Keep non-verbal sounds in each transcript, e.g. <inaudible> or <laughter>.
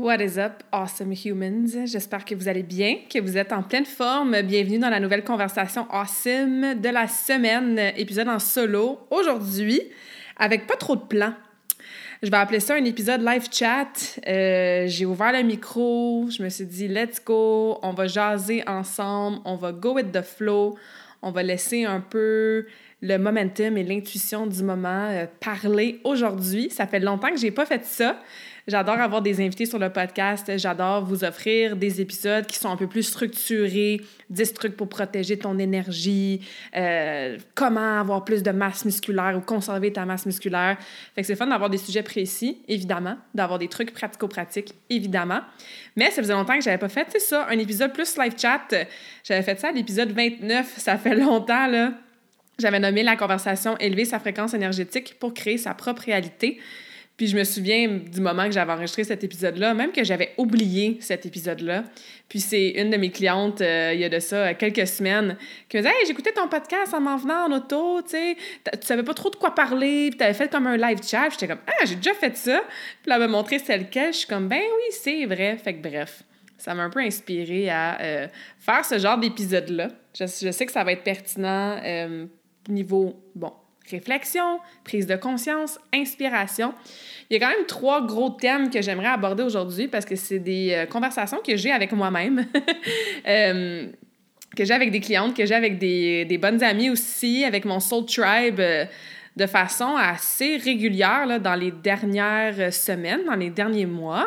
What is up, awesome humans? J'espère que vous allez bien, que vous êtes en pleine forme. Bienvenue dans la nouvelle conversation awesome de la semaine, épisode en solo. Aujourd'hui, avec pas trop de plans. Je vais appeler ça un épisode live chat. Euh, j'ai ouvert le micro, je me suis dit, let's go, on va jaser ensemble, on va go with the flow, on va laisser un peu le momentum et l'intuition du moment euh, parler aujourd'hui. Ça fait longtemps que j'ai pas fait ça. J'adore avoir des invités sur le podcast. J'adore vous offrir des épisodes qui sont un peu plus structurés, 10 trucs pour protéger ton énergie, euh, comment avoir plus de masse musculaire ou conserver ta masse musculaire. Fait que c'est fun d'avoir des sujets précis, évidemment, d'avoir des trucs pratico-pratiques, évidemment. Mais ça faisait longtemps que j'avais pas fait, c'est ça, un épisode plus live chat. J'avais fait ça à l'épisode 29, ça fait longtemps, là. J'avais nommé la conversation élever sa fréquence énergétique pour créer sa propre réalité. Puis je me souviens du moment que j'avais enregistré cet épisode-là, même que j'avais oublié cet épisode-là. Puis c'est une de mes clientes, euh, il y a de ça quelques semaines, qui me disait Hey, j'écoutais ton podcast en m'en venant en auto, tu sais, tu savais pas trop de quoi parler, puis t'avais fait comme un live chat. J'étais comme Ah, j'ai déjà fait ça. Puis elle m'a montré c'est lequel. Je suis comme Ben oui, c'est vrai. Fait que bref, ça m'a un peu inspiré à euh, faire ce genre d'épisode-là. Je, sais que ça va être pertinent euh, niveau, bon, réflexion, prise de conscience, inspiration. Il y a quand même trois gros thèmes que j'aimerais aborder aujourd'hui parce que c'est des euh, conversations que j'ai avec moi-même, <laughs> euh, que j'ai avec des clientes, que j'ai avec des, bonnes amies aussi, avec mon Soul Tribe. Euh, de façon assez régulière là, dans les dernières semaines, dans les derniers mois.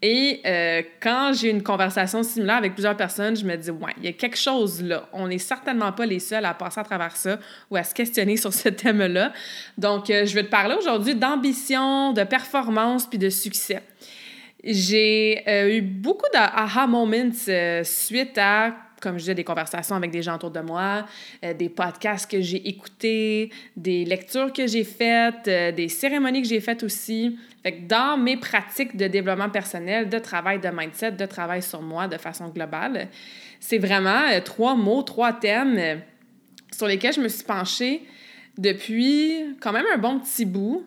Et euh, quand j'ai une conversation similaire avec plusieurs personnes, je me dis, ouais, il y a quelque chose là. On n'est certainement pas les seuls à passer à travers ça ou à se questionner sur ce thème-là. Donc, euh, je vais te parler aujourd'hui d'ambition, de performance puis de succès. J'ai euh, eu beaucoup d'ah moments suite à comme je disais, des conversations avec des gens autour de moi, des podcasts que j'ai écoutés, des lectures que j'ai faites, des cérémonies que j'ai faites aussi, fait dans mes pratiques de développement personnel, de travail de mindset, de travail sur moi de façon globale, c'est vraiment euh, trois mots, trois thèmes euh, sur lesquels je me suis penchée depuis quand même un bon petit bout.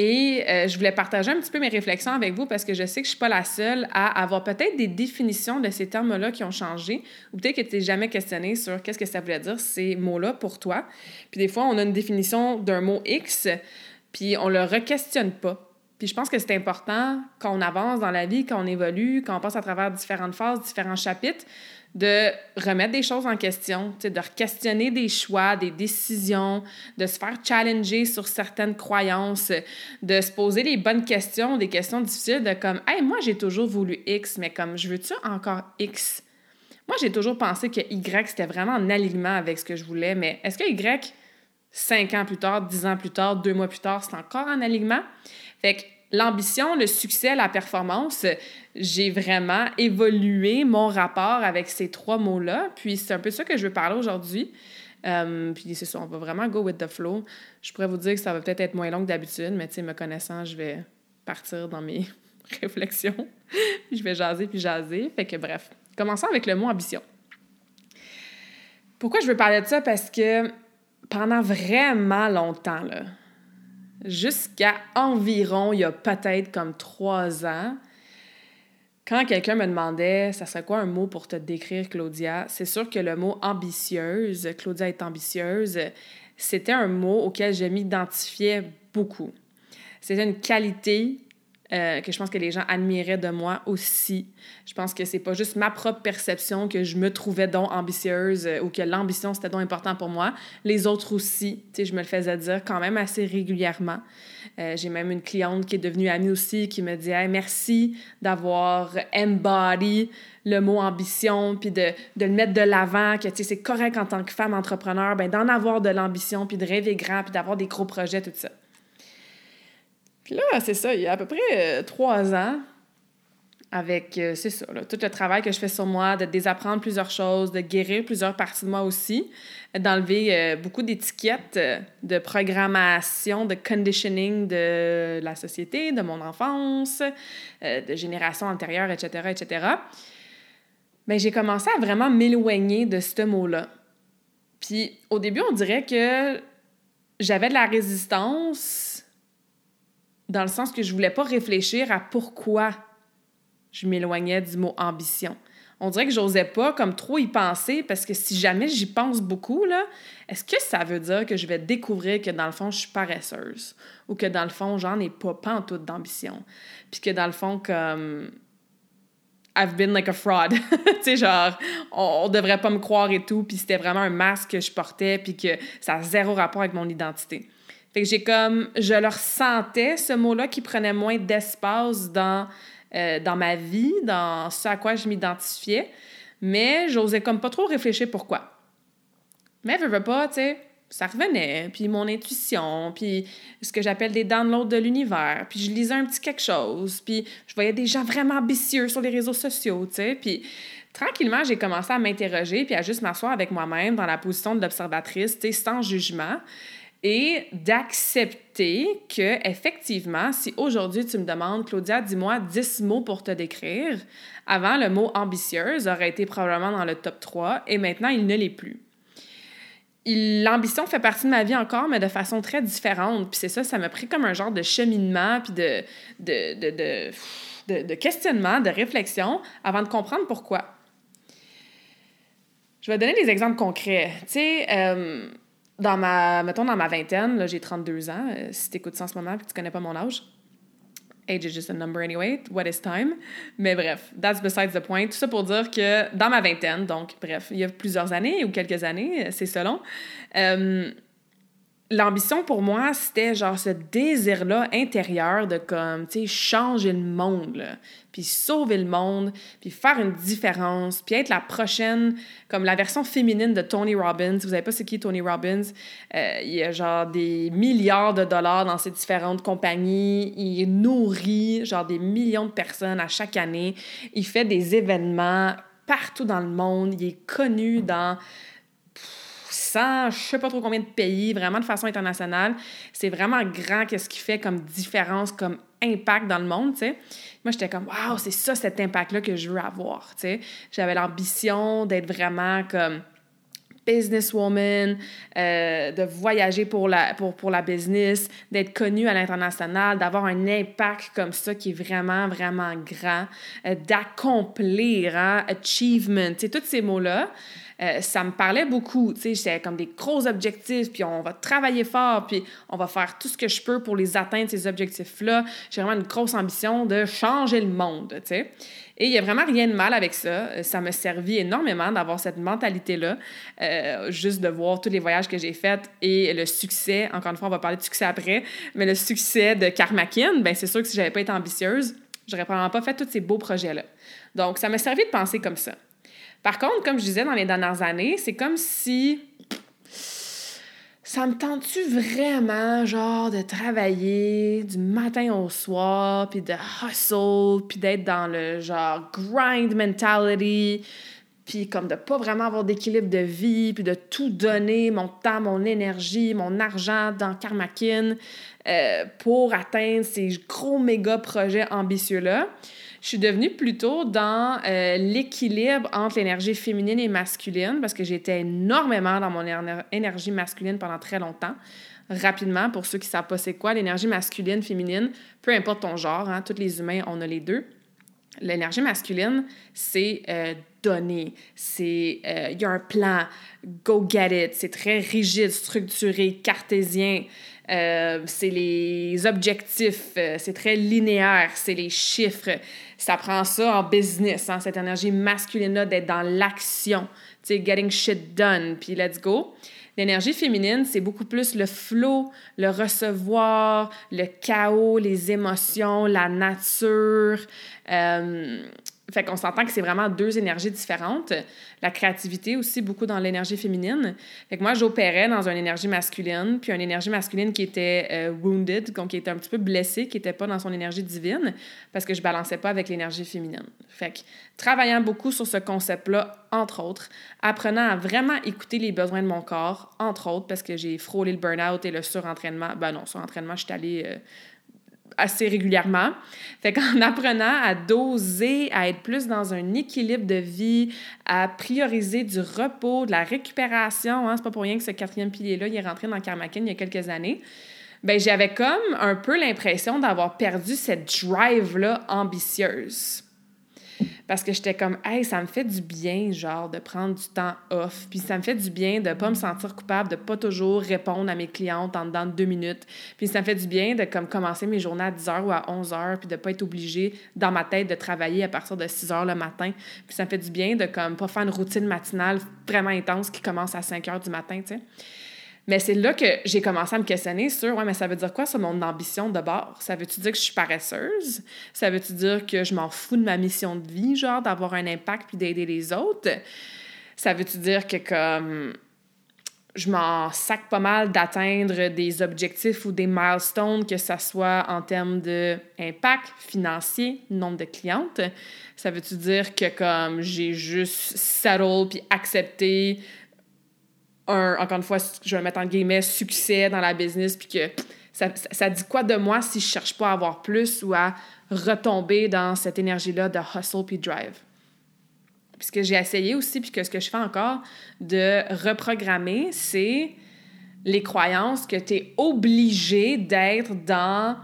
Et euh, je voulais partager un petit peu mes réflexions avec vous parce que je sais que je ne suis pas la seule à avoir peut-être des définitions de ces termes-là qui ont changé ou peut-être que tu n'es jamais questionné sur qu'est-ce que ça voulait dire ces mots-là pour toi. Puis des fois, on a une définition d'un mot X, puis on le re-questionne pas. Puis je pense que c'est important quand on avance dans la vie, quand on évolue, quand on passe à travers différentes phases, différents chapitres, de remettre des choses en question, de questionner des choix, des décisions, de se faire challenger sur certaines croyances, de se poser les bonnes questions, des questions difficiles de comme Hey, moi j'ai toujours voulu X, mais comme je veux-tu encore X? Moi j'ai toujours pensé que Y c'était vraiment en alignement avec ce que je voulais, mais est-ce que Y, cinq ans plus tard, dix ans plus tard, deux mois plus tard, c'est encore en alignement? Fait que l'ambition, le succès, la performance, j'ai vraiment évolué mon rapport avec ces trois mots-là. Puis c'est un peu ça que je veux parler aujourd'hui. Euh, puis c'est ça, on va vraiment go with the flow. Je pourrais vous dire que ça va peut-être être moins long que d'habitude, mais tu sais, me connaissant, je vais partir dans mes <laughs> réflexions. je vais jaser puis jaser. Fait que bref, commençons avec le mot ambition. Pourquoi je veux parler de ça? Parce que pendant vraiment longtemps, là, jusqu'à environ, il y a peut-être comme trois ans, quand quelqu'un me demandait, ça serait quoi un mot pour te décrire, Claudia, c'est sûr que le mot ambitieuse, Claudia est ambitieuse, c'était un mot auquel je m'identifiais beaucoup. C'était une qualité euh, que je pense que les gens admiraient de moi aussi. Je pense que c'est pas juste ma propre perception que je me trouvais donc ambitieuse euh, ou que l'ambition c'était donc important pour moi. Les autres aussi, tu sais, je me le faisais dire quand même assez régulièrement. Euh, j'ai même une cliente qui est devenue amie aussi qui me dit merci d'avoir embody le mot ambition puis de, de le mettre de l'avant que tu sais c'est correct en tant que femme entrepreneur ben d'en avoir de l'ambition puis de rêver grand puis d'avoir des gros projets tout ça. Puis là, c'est ça, il y a à peu près euh, trois ans, avec, euh, c'est ça, tout le travail que je fais sur moi, de désapprendre plusieurs choses, de guérir plusieurs parties de moi aussi, d'enlever euh, beaucoup d'étiquettes de programmation, de conditioning de la société, de mon enfance, de générations antérieures, etc., etc. Mais j'ai commencé à vraiment m'éloigner de ce mot-là. Puis au début, on dirait que j'avais de la résistance dans le sens que je voulais pas réfléchir à pourquoi je m'éloignais du mot ambition. On dirait que j'osais pas comme trop y penser parce que si jamais j'y pense beaucoup, là, est-ce que ça veut dire que je vais découvrir que dans le fond, je suis paresseuse ou que dans le fond, j'en ai pas, pas en toute d'ambition? Puis que dans le fond, comme I've been like a fraud. <laughs> tu sais, genre, on, on, devrait pas me croire et tout, puis c'était vraiment un masque que je portais, puis que ça a zéro rapport avec mon identité. Fait que j'ai comme, je le ressentais, ce mot-là, qui prenait moins d'espace dans, euh, dans ma vie, dans ce à quoi je m'identifiais. Mais j'osais comme pas trop réfléchir pourquoi. Mais je veux pas, tu sais, ça revenait, puis mon intuition, puis ce que j'appelle des downloads de l'univers, puis je lisais un petit quelque chose, puis je voyais des gens vraiment ambitieux sur les réseaux sociaux, tu sais, puis tranquillement, j'ai commencé à m'interroger, puis à juste m'asseoir avec moi-même dans la position de l'observatrice, tu sais, sans jugement, et d'accepter que effectivement, si aujourd'hui tu me demandes, Claudia, dis-moi 10 mots pour te décrire, avant le mot ambitieuse aurait été probablement dans le top 3 et maintenant il ne l'est plus. L'ambition fait partie de ma vie encore, mais de façon très différente. Puis c'est ça, ça m'a pris comme un genre de cheminement, puis de, de, de, de, de questionnement, de réflexion, avant de comprendre pourquoi. Je vais donner des exemples concrets. Tu sais, euh, dans ma, mettons, dans ma vingtaine, là, j'ai 32 ans. Euh, si tu écoutes ça en ce moment et que tu connais pas mon âge, age is just a number anyway. What is time? Mais bref, that's besides the point. Tout ça pour dire que dans ma vingtaine, donc bref, il y a plusieurs années ou quelques années, euh, c'est selon, euh, l'ambition pour moi, c'était genre ce désir-là intérieur de comme, tu sais, changer le monde, puis sauver le monde, puis faire une différence, puis être la prochaine, comme la version féminine de Tony Robbins. Vous savez pas c'est qui Tony Robbins? Euh, il y a genre des milliards de dollars dans ces différentes compagnies. Il nourrit genre des millions de personnes à chaque année. Il fait des événements partout dans le monde. Il est connu dans 100, je sais pas trop combien de pays, vraiment de façon internationale. C'est vraiment grand qu'est-ce qu'il fait comme différence, comme impact dans le monde, tu sais. Moi, j'étais comme, waouh, c'est ça cet impact-là que je veux avoir, tu sais. J'avais l'ambition d'être vraiment comme businesswoman, euh, de voyager pour la, pour, pour la business, d'être connue à l'international, d'avoir un impact comme ça qui est vraiment, vraiment grand, euh, d'accomplir, hein, achievement, tu sais, tous ces mots-là. Euh, ça me parlait beaucoup. Tu sais, c'était comme des gros objectifs, puis on va travailler fort, puis on va faire tout ce que je peux pour les atteindre, ces objectifs-là. J'ai vraiment une grosse ambition de changer le monde, tu sais. Et il n'y a vraiment rien de mal avec ça. Euh, ça m'a servi énormément d'avoir cette mentalité-là, euh, juste de voir tous les voyages que j'ai faits et le succès. Encore une fois, on va parler de succès après, mais le succès de Karmakin, ben c'est sûr que si j'avais pas été ambitieuse, j'aurais probablement pas fait tous ces beaux projets-là. Donc, ça m'a servi de penser comme ça. Par contre, comme je disais dans les dernières années, c'est comme si ça me tente-tu vraiment, genre, de travailler du matin au soir, puis de hustle, puis d'être dans le genre grind mentality, puis comme de pas vraiment avoir d'équilibre de vie, puis de tout donner, mon temps, mon énergie, mon argent dans Karmakin euh, pour atteindre ces gros méga projets ambitieux-là je suis devenue plutôt dans euh, l'équilibre entre l'énergie féminine et masculine parce que j'étais énormément dans mon énergie masculine pendant très longtemps. Rapidement, pour ceux qui ne savent pas c'est quoi, l'énergie masculine, féminine, peu importe ton genre, hein, tous les humains, on a les deux. L'énergie masculine, c'est euh, donner, c'est il euh, y a un plan, go get it, c'est très rigide, structuré, cartésien. C'est les objectifs, c'est très linéaire, c'est les chiffres. Ça prend ça en business, hein, cette énergie masculine-là d'être dans l'action, tu sais, getting shit done, puis let's go. L'énergie féminine, c'est beaucoup plus le flow, le recevoir, le chaos, les émotions, la nature. Euh, fait qu'on s'entend que c'est vraiment deux énergies différentes. La créativité aussi, beaucoup dans l'énergie féminine. Fait que moi, j'opérais dans une énergie masculine, puis une énergie masculine qui était euh, wounded, donc qui était un petit peu blessée, qui n'était pas dans son énergie divine, parce que je balançais pas avec l'énergie féminine. Fait que travaillant beaucoup sur ce concept-là, entre autres, apprenant à vraiment écouter les besoins de mon corps, entre autres, parce que j'ai frôlé le burn-out et le surentraînement. Ben non, surentraînement, je suis allée... Euh, assez régulièrement. Fait qu'en <laughs> apprenant à doser, à être plus dans un équilibre de vie, à prioriser du repos, de la récupération, hein, c'est pas pour rien que ce quatrième pilier-là, il est rentré dans Karmakin il y a quelques années, ben j'avais comme un peu l'impression d'avoir perdu cette drive-là ambitieuse. Parce que j'étais comme, hey, ça me fait du bien, genre, de prendre du temps off. Puis ça me fait du bien de pas me sentir coupable, de pas toujours répondre à mes clientes en dedans de deux minutes. Puis ça me fait du bien de comme commencer mes journées à 10 h ou à 11 h, puis de pas être obligée, dans ma tête, de travailler à partir de 6 h le matin. Puis ça me fait du bien de comme pas faire une routine matinale vraiment intense qui commence à 5 h du matin, tu sais. Mais c'est là que j'ai commencé à me questionner sur, ouais, mais ça veut dire quoi, ça, mon ambition de bord? Ça veut-tu dire que je suis paresseuse? Ça veut-tu dire que je m'en fous de ma mission de vie, genre, d'avoir un impact puis d'aider les autres? Ça veut-tu dire que, comme, je m'en sac pas mal d'atteindre des objectifs ou des milestones, que ce soit en termes d'impact financier, nombre de clientes? Ça veut-tu dire que, comme, j'ai juste settle puis accepté un, encore une fois, je vais mettre en guillemets, succès dans la business, puis que ça, ça, dit quoi de moi si je cherche pas à avoir plus ou à retomber dans cette énergie-là de hustle puis drive? Puis ce que j'ai essayé aussi, puis que ce que je fais encore, de reprogrammer, c'est les croyances que tu es obligé d'être dans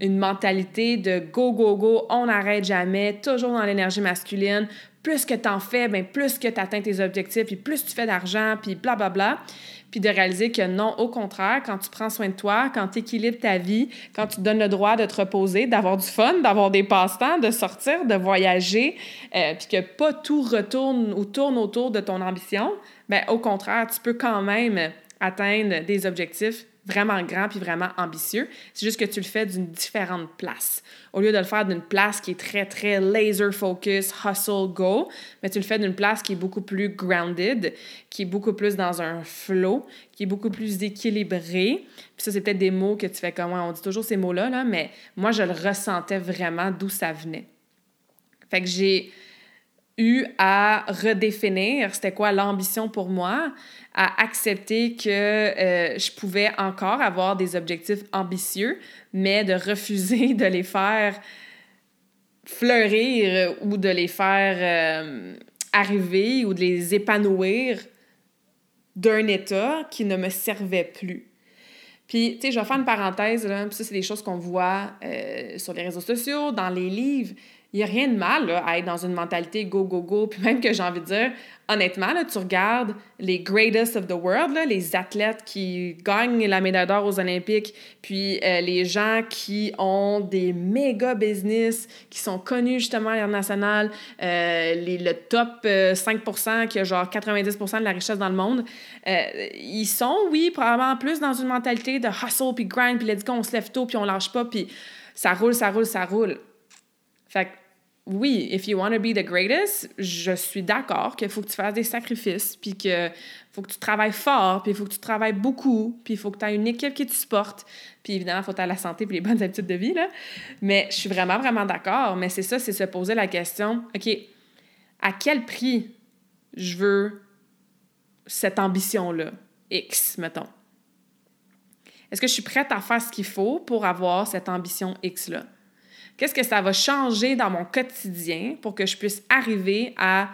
une mentalité de go, go, go, on n'arrête jamais, toujours dans l'énergie masculine, plus que tu en fais, bien, plus que tu atteins tes objectifs, puis plus tu fais d'argent, puis blablabla. Bla, bla. Puis de réaliser que non, au contraire, quand tu prends soin de toi, quand tu équilibres ta vie, quand tu te donnes le droit de te reposer, d'avoir du fun, d'avoir des passe-temps, de sortir, de voyager, euh, puis que pas tout retourne ou tourne autour de ton ambition, bien, au contraire, tu peux quand même atteindre des objectifs vraiment grand puis vraiment ambitieux. C'est juste que tu le fais d'une différente place. Au lieu de le faire d'une place qui est très, très laser focus, hustle, go, mais tu le fais d'une place qui est beaucoup plus grounded, qui est beaucoup plus dans un flow, qui est beaucoup plus équilibré. Puis ça, c'est des mots que tu fais comme, on dit toujours ces mots-là, là, mais moi, je le ressentais vraiment d'où ça venait. Fait que j'ai eu à redéfinir c'était quoi l'ambition pour moi, à accepter que euh, je pouvais encore avoir des objectifs ambitieux, mais de refuser <laughs> de les faire fleurir ou de les faire euh, arriver ou de les épanouir d'un état qui ne me servait plus. Puis, tu sais, je vais faire une parenthèse, là, ça, c'est des choses qu'on voit euh, sur les réseaux sociaux, dans les livres, il n'y a rien de mal à être dans une mentalité go, go, go. Puis même que j'ai envie de dire, honnêtement, là, tu regardes les greatest of the world, là, les athlètes qui gagnent la médaille d'or aux Olympiques, puis euh, les gens qui ont des méga business, qui sont connus justement à l'international, euh, le top 5% euh, qui a genre 90% de la richesse dans le monde, ils sont, oui, probablement plus dans une mentalité de hustle, puis grind, puis let's go, on se lève tôt, puis on lâche pas, puis ça roule, ça roule, ça roule. Fait que, oui, if you want to be the greatest, je suis d'accord qu'il faut que tu fasses des sacrifices, puis qu'il faut que tu travailles fort, puis il faut que tu travailles beaucoup, puis il faut que tu aies une équipe qui te supporte, puis évidemment, il faut que tu la santé puis les <laughs> bonnes habitudes de vie, là. Mais je suis vraiment, vraiment d'accord. Mais c'est ça, c'est se poser la question, OK, à quel prix je veux cette ambition-là, X, mettons? Est-ce que je suis prête à faire ce qu'il faut pour avoir cette ambition X-là? Qu'est-ce que ça va changer dans mon quotidien pour que je puisse arriver à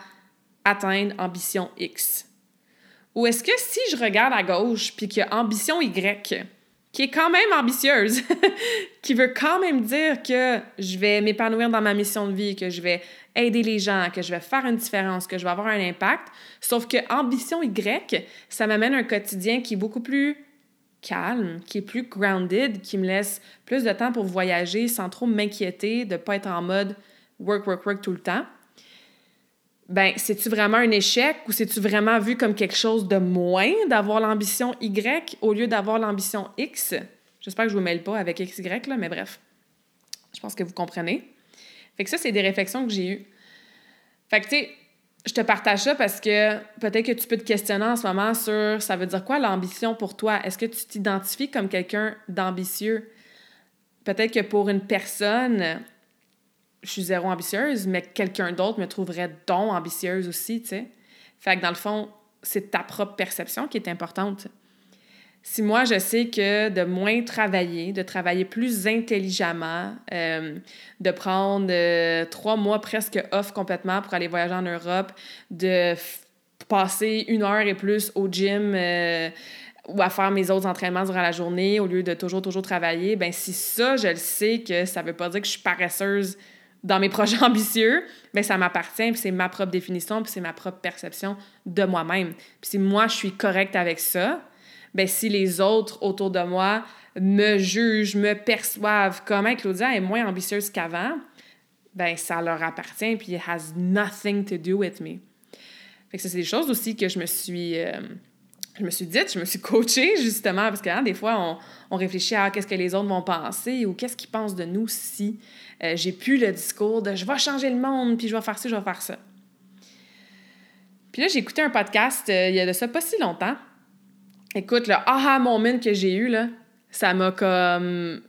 atteindre ambition X? Ou est-ce que si je regarde à gauche puis qu'il y a ambition Y, qui est quand même ambitieuse, <laughs> qui veut quand même dire que je vais m'épanouir dans ma mission de vie, que je vais aider les gens, que je vais faire une différence, que je vais avoir un impact. Sauf que ambition Y, ça m'amène un quotidien qui est beaucoup plus calme, qui est plus grounded, qui me laisse plus de temps pour voyager sans trop m'inquiéter de ne pas être en mode work, work, work tout le temps, ben, c'est-tu vraiment un échec ou c'est-tu vraiment vu comme quelque chose de moins d'avoir l'ambition Y au lieu d'avoir l'ambition X? J'espère que je ne vous mêle pas avec XY, là, mais bref. Je pense que vous comprenez. Fait que ça, c'est des réflexions que j'ai eues. Fait que, tu sais, je te partage ça parce que peut-être que tu peux te questionner en ce moment sur ça veut dire quoi l'ambition pour toi? Est-ce que tu t'identifies comme quelqu'un d'ambitieux? Peut-être que pour une personne, je suis zéro ambitieuse, mais quelqu'un d'autre me trouverait donc ambitieuse aussi, tu sais. Fait que dans le fond, c'est ta propre perception qui est importante. Si moi, je sais que de moins travailler, de travailler plus intelligemment, euh, de prendre euh, trois mois presque off complètement pour aller voyager en Europe, de passer une heure et plus au gym euh, ou à faire mes autres entraînements durant la journée au lieu de toujours, toujours travailler, ben si ça, je le sais que ça veut pas dire que je suis paresseuse dans mes projets <laughs> ambitieux, ben ça m'appartient, puis c'est ma propre définition, puis c'est ma propre perception de moi-même. Puis si moi, je suis correcte avec ça, ben si les autres autour de moi me jugent, me perçoivent comme Claudia est moins ambitieuse qu'avant, ben ça leur appartient puis it has nothing to do with me. Fait que ça c'est des choses aussi que je me suis euh, je me suis dite, je me suis coachée justement parce que hein, des fois on, on réfléchit à qu'est-ce que les autres vont penser ou qu'est-ce qu'ils pensent de nous si euh, j'ai plus le discours de je vais changer le monde puis je vais faire ça, je vais faire ça. Puis là, j'ai écouté un podcast euh, il y a de ça pas si longtemps écoute, le aha moment que j'ai eu, là, ça m'a comme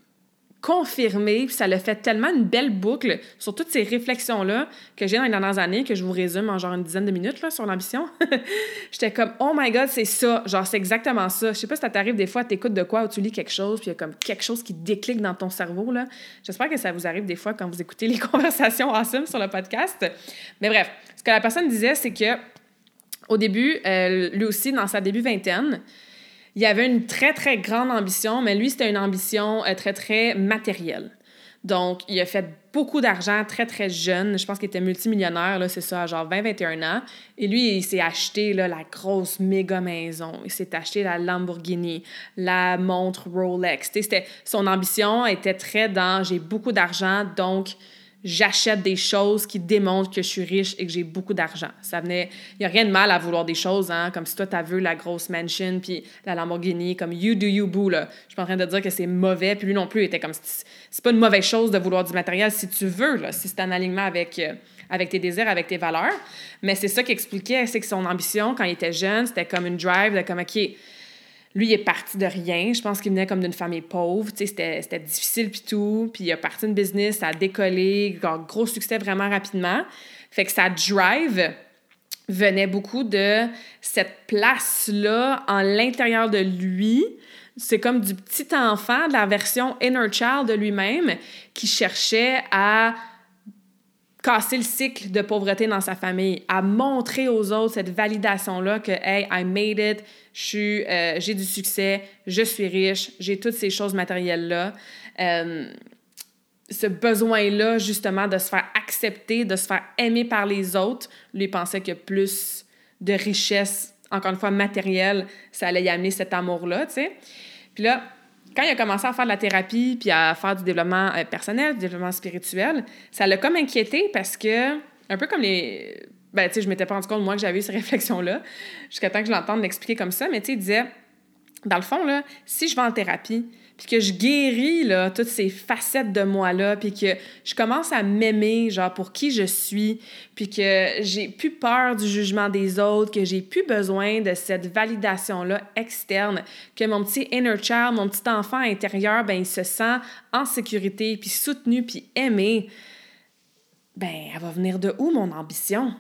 confirmé, puis ça l'a fait tellement une belle boucle sur toutes ces réflexions-là que j'ai dans les dernières années, que je vous résume en genre une dizaine de minutes là, sur l'ambition. <laughs> J'étais comme, oh my god, c'est ça, genre c'est exactement ça. Je sais pas si ça t'arrive des fois, t'écoutes de quoi ou tu lis quelque chose, puis il y a comme quelque chose qui déclic dans ton cerveau. là. J'espère que ça vous arrive des fois quand vous écoutez les <laughs> conversations awesome sur le podcast. Mais bref, ce que la personne disait, c'est que au début, euh, lui aussi, dans sa début vingtaine, il avait une très, très grande ambition, mais lui, c'était une ambition euh, très, très matérielle. Donc, il a fait beaucoup d'argent très, très jeune. Je pense qu'il était multimillionnaire, là, c'est ça, à genre 20-21 ans. Et lui, il s'est acheté là, la grosse méga maison. Il s'est acheté la Lamborghini, la montre Rolex. Son ambition était très dans j'ai beaucoup d'argent, donc j'achète des choses qui démontrent que je suis riche et que j'ai beaucoup d'argent. Ça venait, il y a rien de mal à vouloir des choses, hein, comme si toi tu vu la grosse mansion puis la Lamborghini, comme you do you boo là. Je suis pas en train de dire que c'est mauvais, puis lui non plus il était comme c'est pas une mauvaise chose de vouloir du matériel si tu veux là, si c'est en alignement avec euh, avec tes désirs, avec tes valeurs. Mais c'est ça qui expliquait, c'est que son ambition quand il était jeune, c'était comme une drive de comme OK, lui, il est parti de rien. Je pense qu'il venait comme d'une famille pauvre. C'était, c'était difficile puis tout. Puis il a parti une business, ça a décollé, gros succès vraiment rapidement. Fait que sa drive venait beaucoup de cette place-là en l'intérieur de lui. C'est comme du petit enfant, de la version inner child de lui-même qui cherchait à casser le cycle de pauvreté dans sa famille, à montrer aux autres cette validation-là que, hey, I made it, euh, j'ai du succès, je suis riche, j'ai toutes ces choses matérielles-là. Euh, ce besoin-là, justement, de se faire accepter, de se faire aimer par les autres, lui pensait que plus de richesse, encore une fois, matérielle, ça allait y amener cet amour-là, tu sais. Puis là, quand il a commencé à faire de la thérapie puis à faire du développement euh, personnel, du développement spirituel, ça l'a comme inquiété parce que, un peu comme les. Ben, tu sais, je m'étais pas rendu compte, moi, que j'avais eu ces <laughs> réflexions-là, jusqu'à temps que je l'entende m'expliquer comme ça, mais tu sais, il disait, dans le fond, là, si je vais en thérapie, puis que je guéris là, toutes ces facettes de moi-là, puis que je commence à m'aimer, genre, pour qui je suis, puis que j'ai plus peur du jugement des autres, que j'ai plus besoin de cette validation-là externe, que mon petit inner child, mon petit enfant intérieur, ben il se sent en sécurité, puis soutenu, puis aimé, ben elle va venir de où, mon ambition?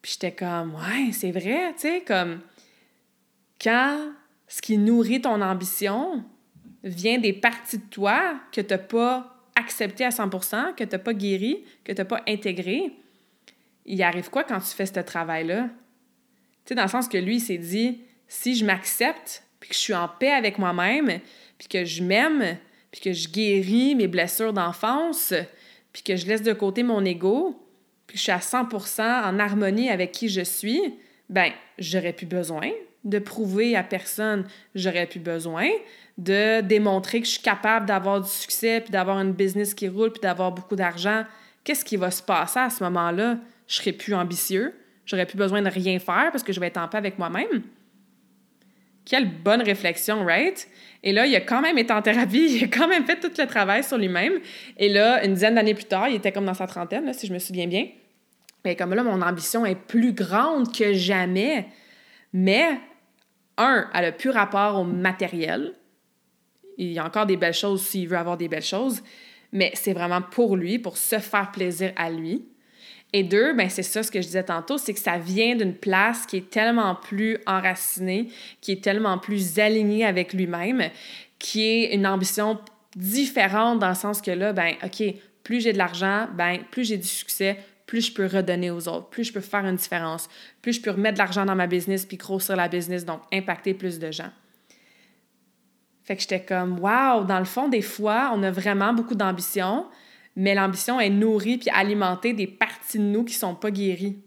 Puis j'étais comme, ouais, c'est vrai, tu sais, comme, quand ce qui nourrit ton ambition vient des parties de toi que tu n'as pas acceptées à 100% que tu n'as pas guéri, que tu n'as pas intégré. Il arrive quoi quand tu fais ce travail-là? Tu sais, dans le sens que lui, il s'est dit, si je m'accepte, puis que je suis en paix avec moi-même, puis que je m'aime, puis que je guéris mes blessures d'enfance, puis que je laisse de côté mon ego, puis que je suis à 100% en harmonie avec qui je suis, ben j'aurais plus besoin de prouver à personne j'aurais plus besoin, de démontrer que je suis capable d'avoir du succès, puis d'avoir une business qui roule, puis d'avoir beaucoup d'argent, qu'est-ce qui va se passer à ce moment-là? Je serai plus ambitieux, j'aurais plus besoin de rien faire parce que je vais être en paix avec moi-même. Quelle bonne réflexion, right? Et là, il a quand même été en thérapie, <laughs> il a quand même fait tout le travail sur lui-même. Et là, une dizaine d'années plus tard, il était comme dans sa trentaine, si je me souviens bien. Mais comme là, mon ambition est plus grande que jamais. Mais, un, elle a plus rapport au matériel. Il y a encore des belles choses s'il veut avoir des belles choses. Mais c'est vraiment pour lui, pour se faire plaisir à lui. Et deux, ben c'est ça ce que je disais tantôt, c'est que ça vient d'une place qui est tellement plus enracinée, qui est tellement plus alignée avec lui-même, qui est une ambition différente dans le sens que là, ben OK, plus j'ai de l'argent, ben plus j'ai du succès, plus je peux redonner aux autres, plus je peux faire une différence, plus je peux remettre de l'argent dans ma business puis grossir la business, donc impacter plus de gens. Fait que j'étais comme, wow, dans le fond, des fois, on a vraiment beaucoup d'ambition, mais l'ambition est nourrie puis alimentée des parties de nous qui sont pas guéries.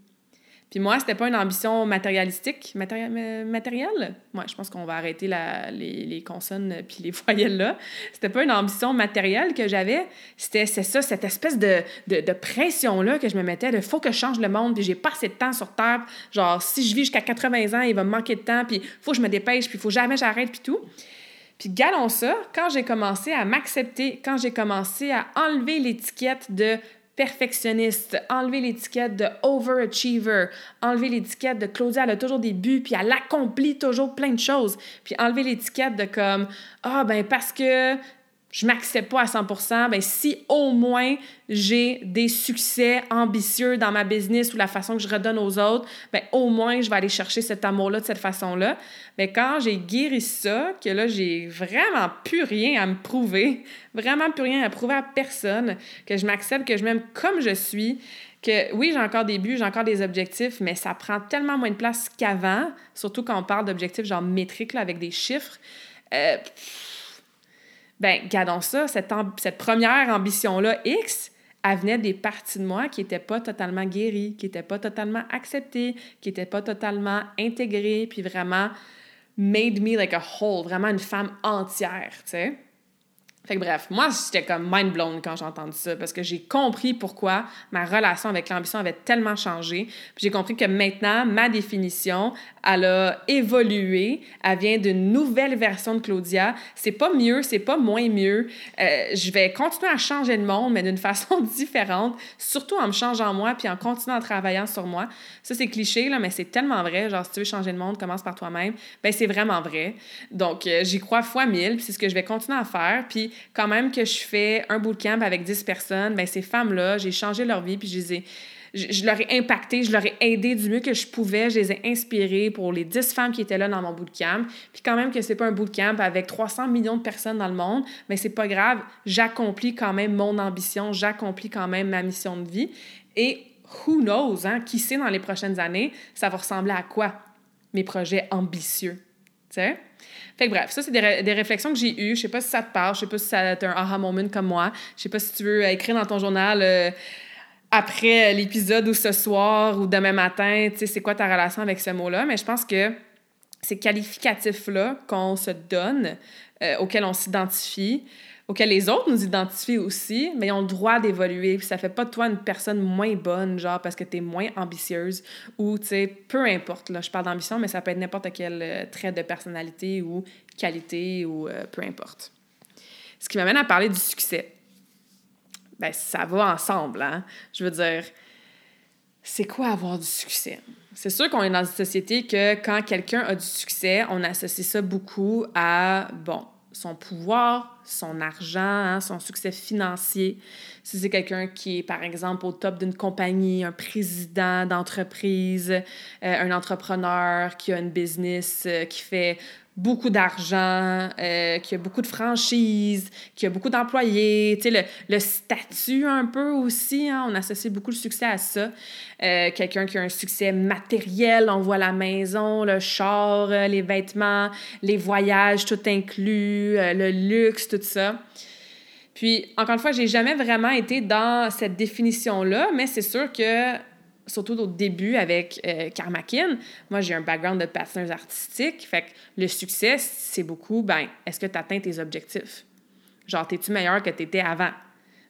Puis moi, c'était pas une ambition matérialistique, matérielle? Moi, je pense qu'on va arrêter la, les, les, consonnes puis les <laughs> voyelles là. C'était pas une ambition matérielle que j'avais. C'était ça, cette espèce de, de, de pression-là que je me mettais de faut que je change le monde, puis j'ai pas assez de temps sur Terre. Genre, si je vis jusqu'à 80 ans, il va me manquer de temps, puis faut que je me dépêche, puis faut jamais j'arrête, puis tout. Puis galons ça, quand j'ai commencé à m'accepter, quand j'ai commencé à enlever l'étiquette de perfectionniste, enlever l'étiquette de overachiever, enlever l'étiquette de Claudia, elle a toujours des buts, puis elle accomplit toujours plein de choses, puis enlever l'étiquette de comme, ah ben parce que je m'accepte pas à 100%, ben si au moins j'ai des succès ambitieux dans ma business ou la façon que je redonne aux autres, ben au moins je vais aller chercher cet amour-là de cette façon-là. Mais quand j'ai guéri ça, que là j'ai vraiment plus rien à me prouver, <laughs> vraiment plus rien à prouver à personne, que je m'accepte, que je m'aime comme je suis, que oui, j'ai encore des buts, j'ai encore des objectifs, mais ça prend tellement moins de place qu'avant, surtout quand on parle d'objectifs genre métriques là, avec des chiffres. Euh, ben, gardons ça, cette, cette première ambition-là, X, elle venait des parties de moi qui n'étaient pas totalement guéries, qui n'étaient pas totalement acceptées, qui n'étaient pas totalement intégrées, puis vraiment made me like a whole, vraiment une femme entière, tu sais. Fait que bref, moi, j'étais comme mind blown quand j'ai entendu ça parce que j'ai compris pourquoi ma relation avec l'ambition avait tellement changé. J'ai compris que maintenant, ma définition, elle a évolué. Elle vient d'une nouvelle version de Claudia. C'est pas mieux, c'est pas moins mieux. Euh, je vais continuer à changer le monde, mais d'une <laughs> façon différente, surtout en me changeant moi puis en continuant en travaillant sur moi. Ça, c'est cliché, là, mais c'est tellement vrai. Genre, si tu veux changer le monde, commence par toi-même. Ben, c'est vraiment vrai. Donc, euh, j'y crois fois mille, puis c'est ce que je vais continuer à faire. Puis, quand même que je fais un bootcamp avec 10 personnes, ben ces femmes-là, j'ai changé leur vie, puis je les ai je, leur ai impacté, je leur ai aidé du mieux que je pouvais, je les ai inspirées pour les 10 femmes qui étaient là dans mon bootcamp. Puis quand même que c'est pas un bootcamp avec 300 millions de personnes dans le monde, mais c'est pas grave, j'accomplis quand même mon ambition, j'accomplis quand même ma mission de vie. Et who knows, hein, qui sait dans les prochaines années, ça va ressembler à quoi? Mes projets ambitieux, tu sais? Fait que bref, ça, c'est des, des, réflexions que j'ai eues. Je sais pas si ça te parle, je sais pas si ça un aha moment comme moi. Je sais pas si tu veux écrire dans ton journal euh, après l'épisode ou ce soir ou demain matin, tu sais, c'est quoi ta relation avec ce mot-là? Mais je pense que ces qualificatifs-là qu'on se donne, euh, auxquels on s'identifie, auxquels les autres nous identifient aussi, mais ils ont le droit d'évoluer. Puis ça fait pas de toi une personne moins bonne, genre parce que tu es moins ambitieuse ou, tu sais, peu importe. Là, je parle d'ambition, mais ça peut être n'importe quel euh, trait de personnalité ou qualité ou euh, peu importe. Ce qui m'amène à parler du succès. Ben, ça va ensemble, hein? Je veux dire, c'est quoi avoir du succès? C'est sûr qu'on est dans une société que quand quelqu'un a du succès, on associe ça beaucoup à, bon, son pouvoir, son argent, hein, son succès financier. Si c'est quelqu'un qui est, par exemple, au top d'une compagnie, un président d'entreprise, euh, un entrepreneur qui a une business euh, qui fait beaucoup d'argent, euh, qui a beaucoup de franchises, qui a beaucoup d'employés, tu sais, le, le, statut un peu aussi, hein, on associe beaucoup le succès à ça. Quelqu'un qui a un succès matériel, on voit la maison, le char, les vêtements, les voyages, tout inclus, le luxe, ça. Puis, encore une fois, j'ai jamais vraiment été dans cette définition-là, mais c'est sûr que surtout au début avec euh, Karmakin, moi j'ai un background de patineurs artistique, fait que le succès, c'est beaucoup, ben, est-ce que tu atteins tes objectifs? Genre, t'es-tu meilleur que tu étais avant?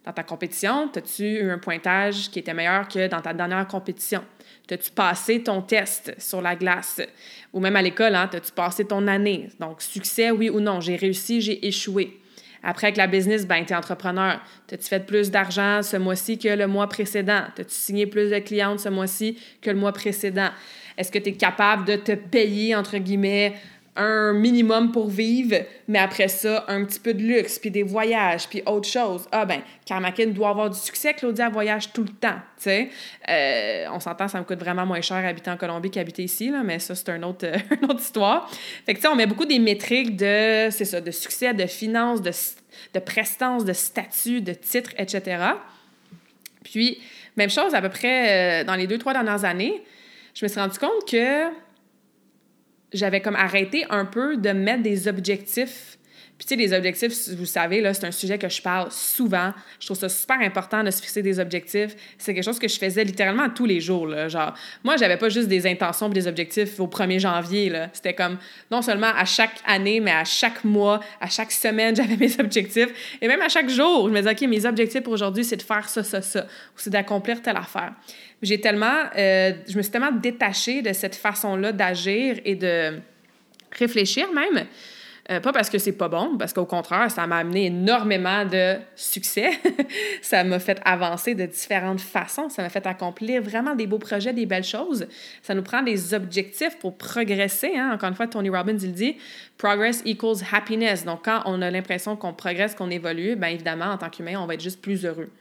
Dans ta compétition, as-tu eu un pointage qui était meilleur que dans ta dernière compétition? T'as-tu passé ton test sur la glace? Ou même à l'école, hein, t'as-tu passé ton année? Donc, succès, oui ou non? J'ai réussi, j'ai échoué. Après, avec la business, ben, tu es entrepreneur. T'as-tu fait plus d'argent ce mois-ci que le mois précédent? T'as-tu signé plus de clientes ce mois-ci que le mois précédent? Est-ce que tu es capable de te payer, entre guillemets, un minimum pour vivre, mais après ça, un petit peu de luxe, puis des voyages, puis autre chose. Ah ben, Carmackin doit avoir du succès, Claudia voyage tout le temps, tu sais. Euh, on s'entend, ça me coûte vraiment moins cher habiter en Colombie qu'habiter ici, là, mais ça, c'est un autre, <laughs> une autre histoire. Fait que, tu sais, on met beaucoup des métriques de, c'est de succès, de finances, de, de prestance, de statut, de titre, etc. Puis, même chose à peu près euh, dans les deux, trois dernières années, je me suis rendu compte que j'avais comme arrêté un peu de mettre des objectifs. Puis, tu sais, les objectifs, vous savez, là, c'est un sujet que je parle souvent. Je trouve ça super important de se fixer des objectifs. C'est quelque chose que je faisais littéralement tous les jours, là. Genre, moi, j'avais pas juste des intentions et des objectifs au 1er janvier, là. C'était comme, non seulement à chaque année, mais à chaque mois, à chaque semaine, <laughs> j'avais mes objectifs. Et même à chaque jour, je me disais, OK, mes objectifs pour aujourd'hui, c'est de faire ça, ça, ça. Ou c'est d'accomplir telle affaire j'ai tellement, euh, je me suis tellement détachée de cette façon-là d'agir et de réfléchir même. Euh, pas parce que c'est pas bon, parce qu'au contraire, ça m'a amené énormément de succès. <laughs> ça m'a fait avancer de différentes façons. Ça m'a fait accomplir vraiment des beaux projets, des belles choses. Ça nous prend des objectifs pour progresser. Hein. Encore une fois, Tony Robbins, il dit Progress equals happiness. Donc, quand on a l'impression qu'on progresse, qu'on évolue, bien évidemment, en tant qu'humain, on va être juste plus heureux.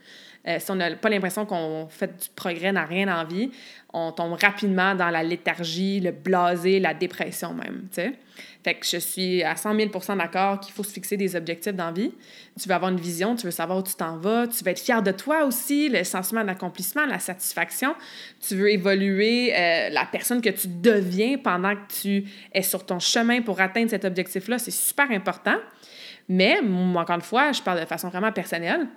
Euh, si on n'a pas l'impression qu'on fait du progrès, n'a rien envie, on tombe rapidement dans la léthargie, le blasé, la dépression même. Fait que je suis à 100 000% d'accord qu'il faut se fixer des objectifs dans vie. Tu veux avoir une vision, tu veux savoir où tu t'en vas, tu veux être fier de toi aussi, le sentiment d'accomplissement, la satisfaction. Tu veux évoluer euh, la personne que tu deviens pendant que tu es sur ton chemin pour atteindre cet objectif-là. C'est super important. Mais, encore une fois, je parle de façon vraiment personnelle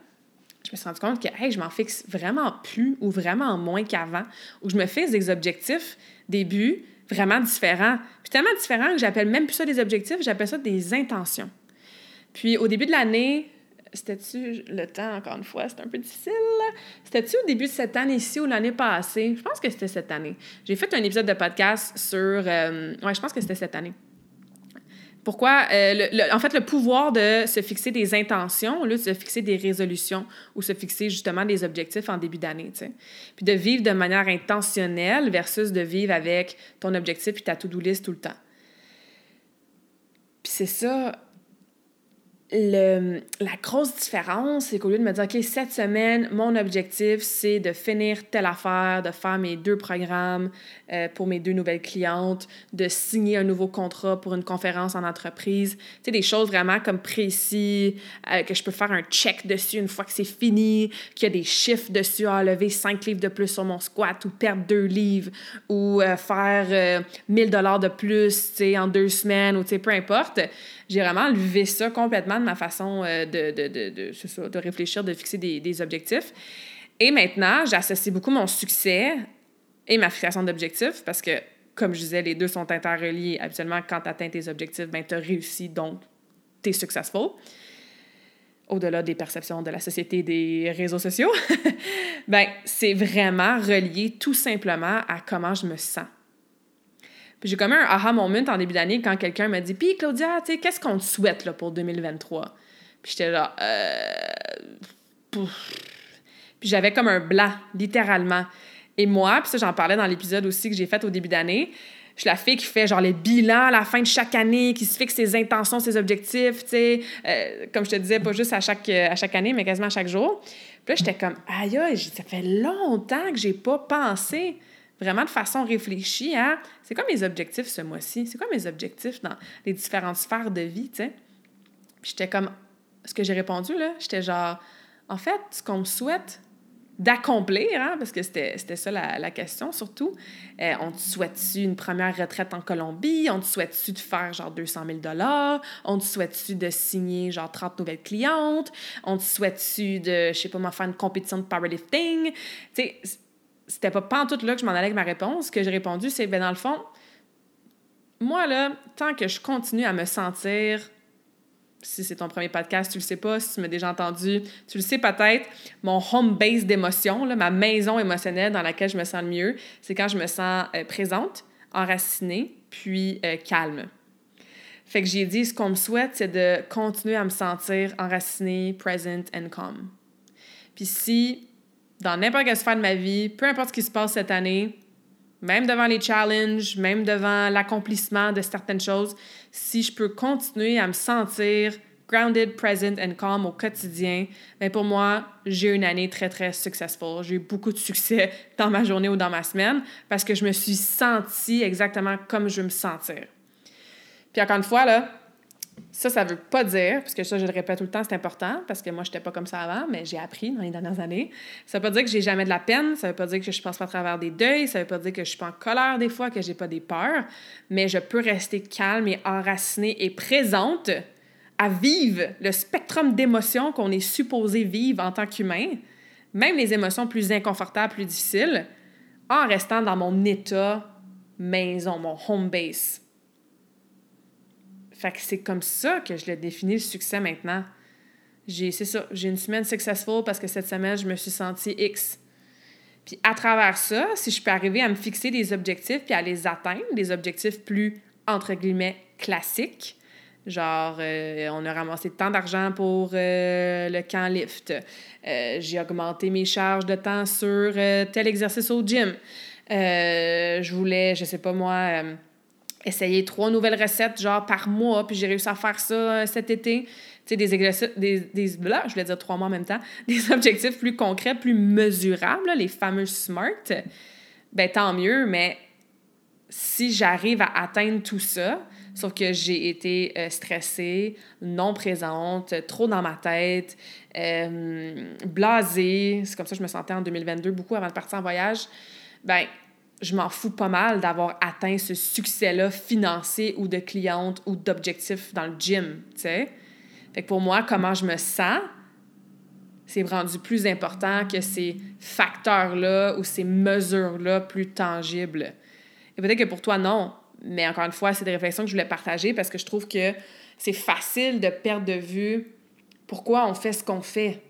je me suis rendu compte que je m'en fixe vraiment plus ou vraiment moins qu'avant, ou je me fixe des objectifs, des buts vraiment différents. Puis tellement différents que j'appelle même plus ça des objectifs, j'appelle ça des intentions. Puis au début de l'année, c'était-tu le temps, encore une fois, c'était un peu difficile. C'était-tu au début de cette année-ci ou l'année passée? Je pense que c'était cette année. J'ai fait un épisode de podcast sur... Euh, je pense que c'était cette année. Pourquoi, euh, en fait, le pouvoir de se fixer des intentions, là, de se fixer des résolutions ou se fixer justement des objectifs en début d'année, tu sais. Puis de vivre de manière intentionnelle versus de vivre avec ton objectif et ta to-do list tout le temps. Puis c'est ça, le, la grosse différence, c'est qu'au lieu de me dire, OK, cette semaine, mon objectif, c'est de finir telle affaire, de faire mes deux programmes euh, pour mes deux nouvelles clientes, de signer un nouveau contrat pour une conférence en entreprise. Tu sais, des choses vraiment comme précis, euh, que je peux faire un check dessus une fois que c'est fini, qu'il y a des chiffres dessus, à lever cinq livres de plus sur mon squat ou perdre deux livres ou euh, faire 1000 dollars de plus, tu sais, en deux semaines ou, tu sais, peu importe j'ai vraiment levé ça complètement de ma façon euh, de, de, de, de, de réfléchir, de fixer des, des objectifs. Et maintenant, j'associe beaucoup mon succès et ma fixation d'objectifs parce que, comme je disais, les deux sont interreliés. Habituellement, quand tu atteins tes objectifs, ben, tu as réussi, donc tu es successful. Au-delà des perceptions de la société des réseaux sociaux, <laughs> ben, c'est vraiment relié tout simplement à comment je me sens. Puis j'ai comme un aha moment en début d'année quand quelqu'un m'a dit Puis Claudia, tu sais, qu'est-ce qu'on te souhaite là, pour 2023 Puis j'étais là, euh. Puis j'avais comme un blanc, littéralement. Et moi, puis ça, j'en parlais dans l'épisode aussi que j'ai fait au début d'année. Je suis la fille qui fait genre les bilans à la fin de chaque année, qui se fixe ses intentions, ses objectifs, tu sais. Euh, comme je te disais, pas juste à chaque, à chaque année, mais quasiment à chaque jour. Puis là, j'étais comme, aïe, aïe, ça fait longtemps que j'ai pas pensé vraiment de façon réfléchie à c'est quoi mes objectifs ce mois-ci? C'est quoi mes objectifs dans les différentes sphères de vie, tu sais? Puis j'étais comme, ce que j'ai répondu, là, j'étais genre, en fait, ce qu'on me souhaite d'accomplir, hein, parce que c'était ça la, la, question surtout, euh, on te souhaite-tu une première retraite en Colombie? On te souhaite-tu de faire genre 200 000 On te souhaite-tu de signer genre 30 nouvelles clientes? On te souhaite-tu de, je sais pas moi, faire une compétition de powerlifting? Tu sais, c'était pas tout là que je m'en allais avec ma réponse. Ce que j'ai répondu, c'est, ben dans le fond, moi, là, tant que je continue à me sentir si c'est ton premier podcast, tu le sais pas. Si tu m'as déjà entendu, tu le sais peut-être. Mon home base d'émotion, ma maison émotionnelle dans laquelle je me sens le mieux, c'est quand je me sens euh, présente, enracinée, puis euh, calme. Fait que j'ai dit, ce qu'on me souhaite, c'est de continuer à me sentir enracinée, present and calm. Puis si, dans n'importe quelle sphère de ma vie, peu importe ce qui se passe cette année, même devant les challenges, même devant l'accomplissement de certaines choses, si je peux continuer à me sentir grounded, present and calm au quotidien, bien pour moi, j'ai une année très, très successful. J'ai eu beaucoup de succès dans ma journée ou dans ma semaine parce que je me suis sentie exactement comme je veux me sentir. Puis encore une fois, là, ça, ça veut pas dire, parce que ça, je le répète tout le temps, c'est important, parce que moi, je n'étais pas comme ça avant, mais j'ai appris dans les dernières années. Ça veut pas dire que j'ai jamais de la peine, ça veut pas dire que je passe pas à travers des deuils, ça veut pas dire que je suis pas en colère des fois, que j'ai pas des peurs, mais je peux rester calme et enracinée et présente à vivre le spectrum d'émotions qu'on est supposé vivre en tant qu'humain, même les émotions plus inconfortables, plus difficiles, en restant dans mon état maison, mon home base. Fait que c'est comme ça que je l'ai défini le succès maintenant. J'ai, c'est ça, j'ai une semaine successful parce que cette semaine, je me suis sentie X. Puis à travers ça, si je peux arriver à me fixer des objectifs puis à les atteindre, des objectifs plus, entre guillemets, classiques, genre euh, on a ramassé tant d'argent pour euh, le camp lift, euh, j'ai augmenté mes charges de temps sur tel exercice au gym, je voulais, je sais pas moi essayer trois nouvelles recettes, genre par mois, puis j'ai réussi à faire ça euh, cet été. Tu sais, des exercices, des, des là, je voulais dire trois mois en même temps, <laughs> des objectifs plus concrets, plus mesurables, les fameux SMART, ben tant mieux, mais si j'arrive à atteindre tout ça, sauf que j'ai été euh, stressée, non présente, trop dans ma tête, euh, blasée, c'est comme ça que je me sentais en 2022, beaucoup avant de partir en voyage, ben je m'en fous pas mal d'avoir atteint ce succès-là financier ou de cliente ou d'objectif dans le gym, tu sais. Que pour moi, comment je me sens, c'est rendu plus important que ces facteurs-là ou ces mesures-là plus tangibles. Et peut-être que pour toi, non. Mais encore une fois, c'est des réflexions que je voulais partager parce que je trouve que c'est facile de perdre de vue pourquoi on fait ce qu'on fait.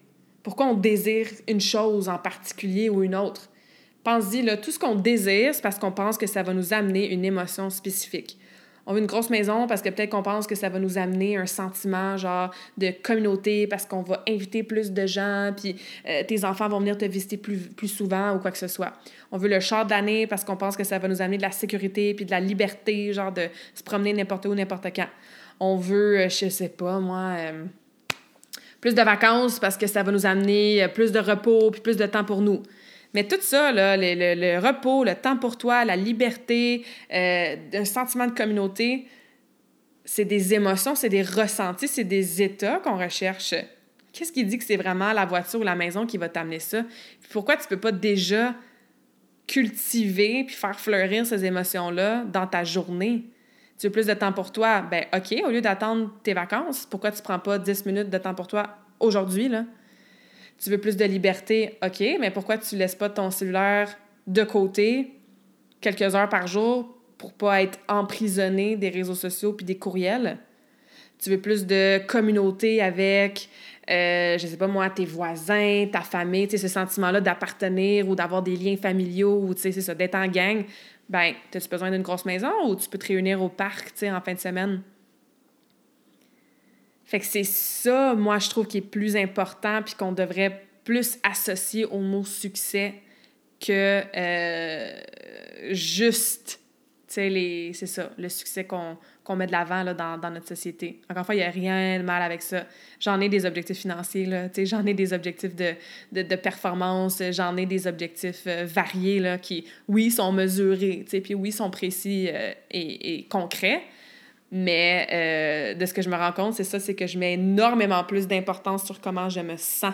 Pourquoi on désire une chose en particulier ou une autre. Pense-y, là, tout ce qu'on désire, c'est parce qu'on pense que ça va nous amener une émotion spécifique. On veut une grosse maison parce que peut-être qu'on pense que ça va nous amener un sentiment genre de communauté parce qu'on va inviter plus de gens, puis euh, tes enfants vont venir te visiter plus, plus souvent ou quoi que ce soit. On veut le char d'année parce qu'on pense que ça va nous amener de la sécurité puis de la liberté, genre de se promener n'importe où, n'importe quand. On veut, euh, je sais pas, moi... Euh, plus de vacances parce que ça va nous amener plus de repos puis plus de temps pour nous. Mais tout ça, le, repos, le temps pour toi, la liberté, euh, un sentiment de communauté, c'est des émotions, c'est des ressentis, c'est des états qu'on recherche. Qu'est-ce qui dit que c'est vraiment la voiture ou la maison qui va t'amener ça? pourquoi tu ne peux pas déjà cultiver puis faire fleurir ces émotions-là dans ta journée? Tu veux plus de temps pour toi? Ben OK, au lieu d'attendre tes vacances, pourquoi tu ne prends pas 10 minutes de temps pour toi aujourd'hui, là? Tu veux plus de liberté, OK, mais pourquoi tu laisses pas ton cellulaire de côté quelques heures par jour pour pas être emprisonné des réseaux sociaux puis des courriels? Tu veux plus de communauté avec, euh, je sais pas moi, tes voisins, ta famille, tu sais, ce sentiment-là d'appartenir ou d'avoir des liens familiaux ou, tu sais, c'est ça, d'être en gang. Ben, as-tu besoin d'une grosse maison ou tu peux te réunir au parc, tu sais, en fin de semaine? Fait que c'est ça, moi, je trouve qui est plus important puis qu'on devrait plus associer au mot succès que euh, juste, tu sais, c'est ça, le succès qu'on met de l'avant dans, dans, notre société. Encore une fois, il n'y a rien de mal avec ça. J'en ai des objectifs financiers, là, j'en ai des objectifs de, de, de performance, j'en ai des objectifs euh, variés là, qui, oui, sont mesurés, puis oui, sont précis euh, et, et concrets, mais euh, de ce que je me rends compte, c'est ça, c'est que je mets énormément plus d'importance sur comment je me sens.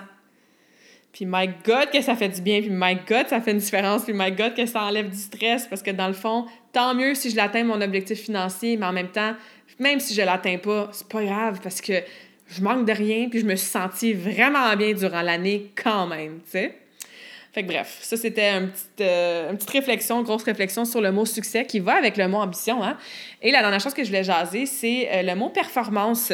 Puis my God que ça fait du bien, puis my God ça fait une différence, puis my God que ça enlève du stress, parce que dans le fond, tant mieux si je l'atteins mon objectif financier, mais en même temps, même si je l'atteins pas, c'est pas grave, parce que je manque de rien, puis je me suis sentie vraiment bien durant l'année quand même, tu sais. Fait que bref, ça c'était un euh, une petite réflexion, grosse réflexion sur le mot succès qui va avec le mot ambition. Hein? Et la dernière chose que je voulais jaser, c'est euh, le mot performance.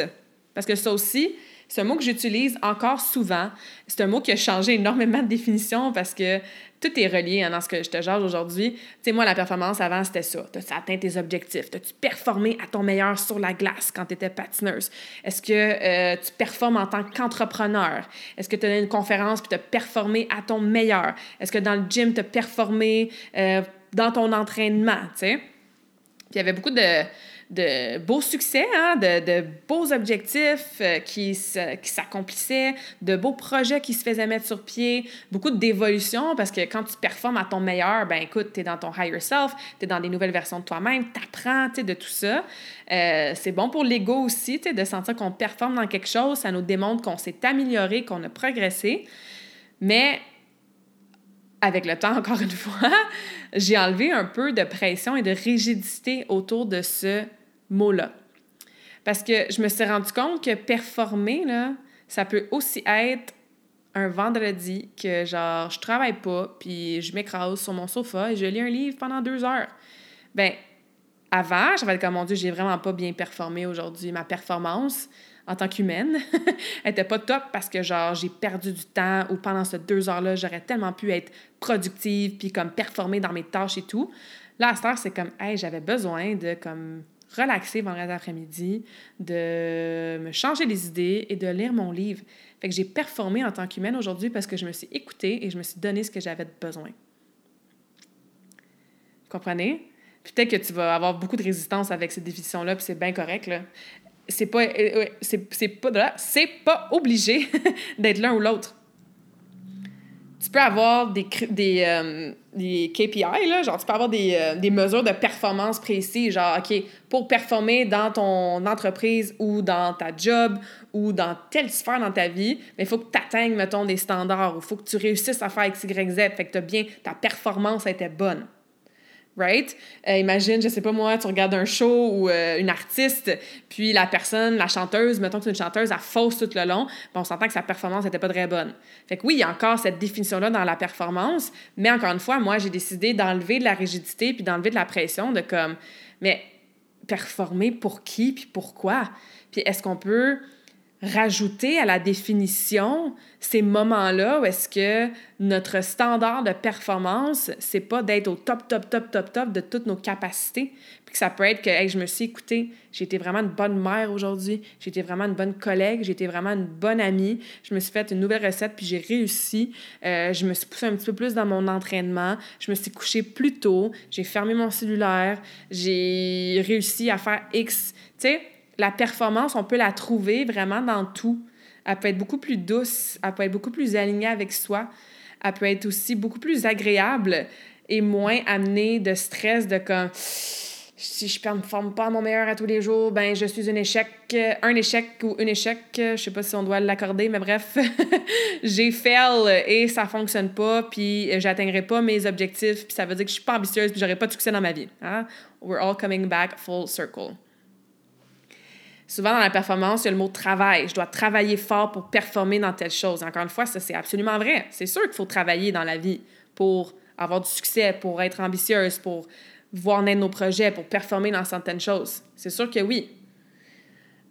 Parce que ça aussi, c'est un mot que j'utilise encore souvent. C'est un mot qui a changé énormément de définition parce que tout est relié dans ce que je te jase aujourd'hui. Tu sais, moi, la performance avant, c'était ça. T'as-tu atteint tes objectifs? T'as-tu performé à ton meilleur sur la glace quand tu étais patineuse? Est-ce que euh, tu performes en tant qu'entrepreneur? Est-ce que tu as une conférence puis tu as performé à ton meilleur? Est-ce que dans le gym, tu as performé euh, dans ton entraînement? Tu sais? Puis il y avait beaucoup de de beaux succès, hein, de, beaux objectifs euh, qui, qui s'accomplissaient, de beaux projets qui se faisaient mettre sur pied, beaucoup d'évolution parce que quand tu performes à ton meilleur, ben écoute, tu es dans ton higher self, tu es dans des nouvelles versions de toi-même, tu apprends de tout ça. Euh, c'est bon pour l'ego aussi, de sentir qu'on performe dans quelque chose, ça nous démontre qu'on s'est amélioré, qu'on a progressé. Mais avec le temps, <laughs> encore une fois, j'ai enlevé un peu de pression et de rigidité autour de ce mot-là. Parce que je me suis rendu compte que performer, là, ça peut aussi être un vendredi que, genre, je travaille pas, puis je m'écrase sur mon sofa et je lis un livre pendant deux heures. Ben, avant, j'avais comme, mon Dieu, j'ai vraiment pas bien performé aujourd'hui. Ma performance en tant qu'humaine <laughs> était pas top parce que, genre, j'ai perdu du temps ou pendant ces deux heures-là, j'aurais tellement pu être productive puis comme performer dans mes tâches et tout. Là, à cette heure, c'est comme, hey, j'avais besoin de, comme, relaxer vendredi après-midi, de me changer les idées et de lire mon livre. Fait que j'ai performé en tant qu'humaine aujourd'hui parce que je me suis écoutée et je me suis donné ce que j'avais besoin. Vous comprenez? Peut-être que tu vas avoir beaucoup de résistance avec cette définition-là, puis c'est bien correct, là. C'est pas, euh, euh, c'est, pas, c'est pas obligé <laughs> d'être l'un ou l'autre tu peux avoir des, des, euh, des KPI, là, genre tu peux avoir des, euh, des, mesures de performance précises, genre, OK, pour performer dans ton entreprise ou dans ta job ou dans telle sphère dans ta vie, il faut que tu atteignes, mettons, des standards ou il faut que tu réussisses à faire X, Y, Z, fait que bien, ta performance était bonne right? Euh, imagine, je sais pas moi, tu regardes un show ou euh, une artiste, puis la personne, la chanteuse, mettons que c'est une chanteuse, elle fausse tout le long, on s'entend que sa performance n'était pas très bonne. Fait que oui, il y a encore cette définition-là dans la performance, mais encore une fois, moi, j'ai décidé d'enlever de la rigidité puis d'enlever de la pression de comme, mais performer pour qui puis pourquoi? Puis est-ce qu'on peut rajouter à la définition ces moments-là où est-ce que notre standard de performance, c'est pas d'être au top, top, top, top, top de toutes nos capacités. Puis que ça peut être que hey, je me suis écoutée, j'ai été vraiment une bonne mère aujourd'hui, j'ai été vraiment une bonne collègue, j'ai été vraiment une bonne amie, je me suis fait une nouvelle recette puis j'ai réussi, euh, je me suis poussée un petit peu plus dans mon entraînement, je me suis couchée plus tôt, j'ai fermé mon cellulaire, j'ai réussi à faire X. Tu sais, la performance, on peut la trouver vraiment dans tout. Elle peut être beaucoup plus douce, elle peut être beaucoup plus alignée avec soi, elle peut être aussi beaucoup plus agréable et moins amenée de stress de comme si je ne performe pas mon meilleur à tous les jours, ben je suis un échec, un échec ou un échec, je sais pas si on doit l'accorder, mais bref, <laughs> j'ai fail et ça fonctionne pas, puis j'atteindrai pas mes objectifs, puis ça veut dire que je suis pas ambitieuse, puis j'aurai pas de succès dans ma vie. Hein? We're all coming back full circle. Souvent, dans la performance, il y a le mot travail. Je dois travailler fort pour performer dans telle chose. Encore une fois, ça, c'est absolument vrai. C'est sûr qu'il faut travailler dans la vie pour avoir du succès, pour être ambitieuse, pour voir naître nos projets, pour performer dans certaines choses. C'est sûr que oui.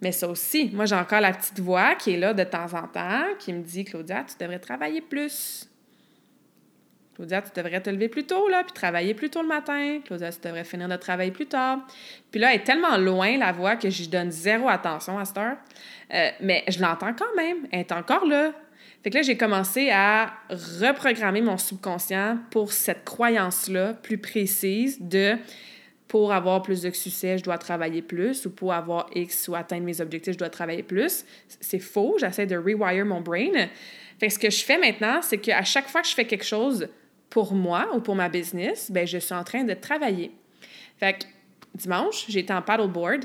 Mais ça aussi, moi, j'ai encore la petite voix qui est là de temps en temps, qui me dit, Claudia, tu devrais travailler plus. Claudia, tu devrais te lever plus tôt, là, puis travailler plus tôt le matin. Claudia, tu devrais finir de travailler plus tard. Puis là, elle est tellement loin, la voix, que je donne zéro attention à cette heure. Euh, mais je l'entends quand même. Elle est encore là. Fait que là, j'ai commencé à reprogrammer mon subconscient pour cette croyance-là plus précise de pour avoir plus de succès, je dois travailler plus, ou pour avoir X ou atteindre mes objectifs, je dois travailler plus. C'est faux. J'essaie de rewire mon brain. Fait que ce que je fais maintenant, c'est qu'à chaque fois que je fais quelque chose pour moi ou pour ma business, ben je suis en train de travailler. Fait que dimanche, j'étais en paddleboard.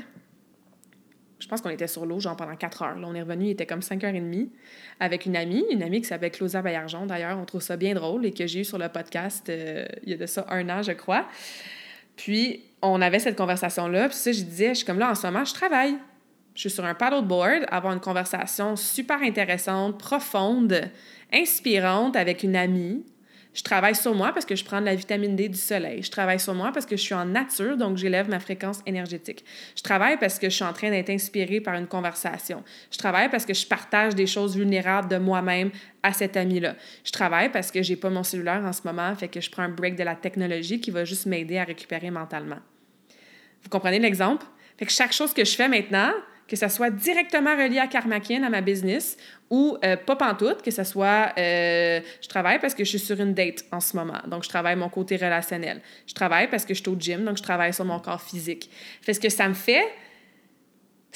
Je pense qu'on était sur l'eau, genre pendant quatre heures. Là, on est revenu, il était comme 5h30 avec une amie, une amie qui s'appelle Claudia Bayarjon. D'ailleurs, on trouve ça bien drôle et que j'ai eu sur le podcast euh, il y a de ça un an, je crois. Puis, on avait cette conversation-là. Puis, ça, je disais, je suis comme là, en ce moment, je travaille. Je suis sur un paddleboard, avoir une conversation super intéressante, profonde, inspirante avec une amie Je travaille sur moi parce que je prends de la vitamine D du soleil. Je travaille sur moi parce que je suis en nature, donc j'élève ma fréquence énergétique. Je travaille parce que je suis en train d'être inspirée par une conversation. Je travaille parce que je partage des choses vulnérables de moi-même à cet ami-là. Je travaille parce que j'ai pas mon cellulaire en ce moment, fait que je prends un break de la technologie qui va juste m'aider à récupérer mentalement. Vous comprenez l'exemple? Fait que chaque chose que je fais maintenant, que ça soit directement relié à Karmakin, à ma business, ou euh, pas pantoute, que ce soit euh, je travaille parce que je suis sur une date en ce moment, donc je travaille mon côté relationnel. Je travaille parce que je suis au gym, donc je travaille sur mon corps physique. Fait ce que ça me fait,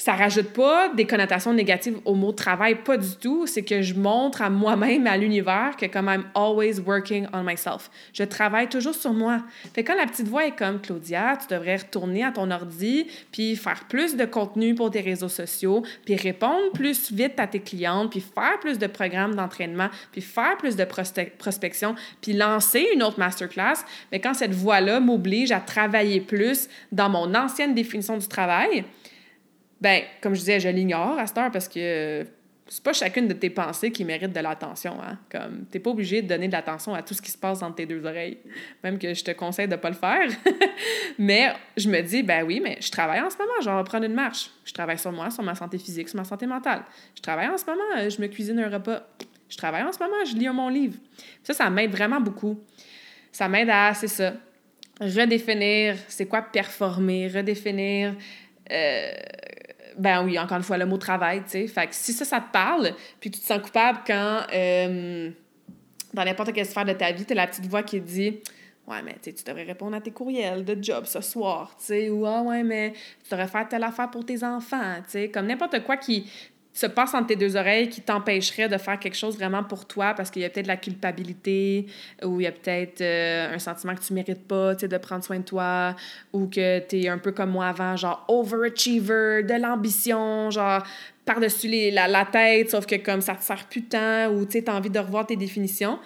ça rajoute pas des connotations négatives au mot travail, pas du tout. C'est que je montre à moi-même, à l'univers, que comme I'm always working on myself. Je travaille toujours sur moi. Fait quand la petite voix est comme Claudia, tu devrais retourner à ton ordi, puis faire plus de contenu pour tes réseaux sociaux, puis répondre plus vite à tes clientes, puis faire plus de programmes d'entraînement, puis faire plus de prospection, puis lancer une autre masterclass. Mais quand cette voix-là m'oblige à travailler plus dans mon ancienne définition du travail, ben, comme je disais, je l'ignore à cette heure parce que c'est pas chacune de tes pensées qui mérite de l'attention. Hein? Comme, t'es pas obligé de donner de l'attention à tout ce qui se passe dans tes deux oreilles. Même que je te conseille de pas le faire. <laughs> mais je me dis, ben oui, mais je travaille en ce moment, vais prendre une marche. Je travaille sur moi, sur ma santé physique, sur ma santé mentale. Je travaille en ce moment, je me cuisine un repas. Je travaille en ce moment, je lis mon livre. Ça, ça m'aide vraiment beaucoup. Ça m'aide à, c'est ça, redéfinir c'est quoi performer, redéfinir euh, ben oui, encore une fois, le mot travail, tu sais. Fait que si ça, ça te parle, puis tu te sens coupable quand, euh, dans n'importe quelle sphère de ta vie, tu as la petite voix qui dit Ouais, mais tu devrais répondre à tes courriels de job ce soir, tu sais, ou Ah, ouais, mais tu devrais faire telle affaire pour tes enfants, tu sais, comme n'importe quoi qui se passe entre tes deux oreilles qui t'empêcherait de faire quelque chose vraiment pour toi parce qu'il y a peut-être la culpabilité ou il y a peut-être euh, un sentiment que tu mérites pas, de prendre soin de toi ou que tu es un peu comme moi avant, genre overachiever, de l'ambition, genre par-dessus la, la, tête, sauf que comme ça te sert plus temps ou tu as envie de revoir tes définitions,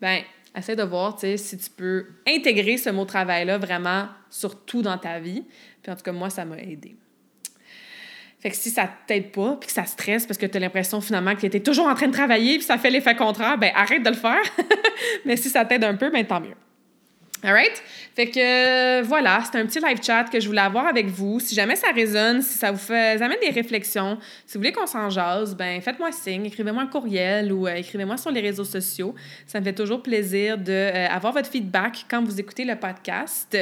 ben essaie de voir, si tu peux intégrer ce mot travail-là vraiment surtout dans ta vie. Puis en tout cas, moi, ça m'a aidé. Fait que si ça t'aide pas, puis que ça stresse parce que tu as l'impression finalement que tu étais toujours en train de travailler, puis ça fait l'effet contraire, ben arrête de le faire. <laughs> Mais si ça t'aide un peu, ben tant mieux. All right? Fait que euh, voilà, c'est un petit live chat que je voulais avoir avec vous. Si jamais ça résonne, si ça vous fait amène des réflexions, si vous voulez qu'on s'en jase, ben faites-moi signe, écrivez-moi un courriel ou euh, écrivez-moi sur les réseaux sociaux. Ça me fait toujours plaisir d'avoir euh, votre feedback quand vous écoutez le podcast.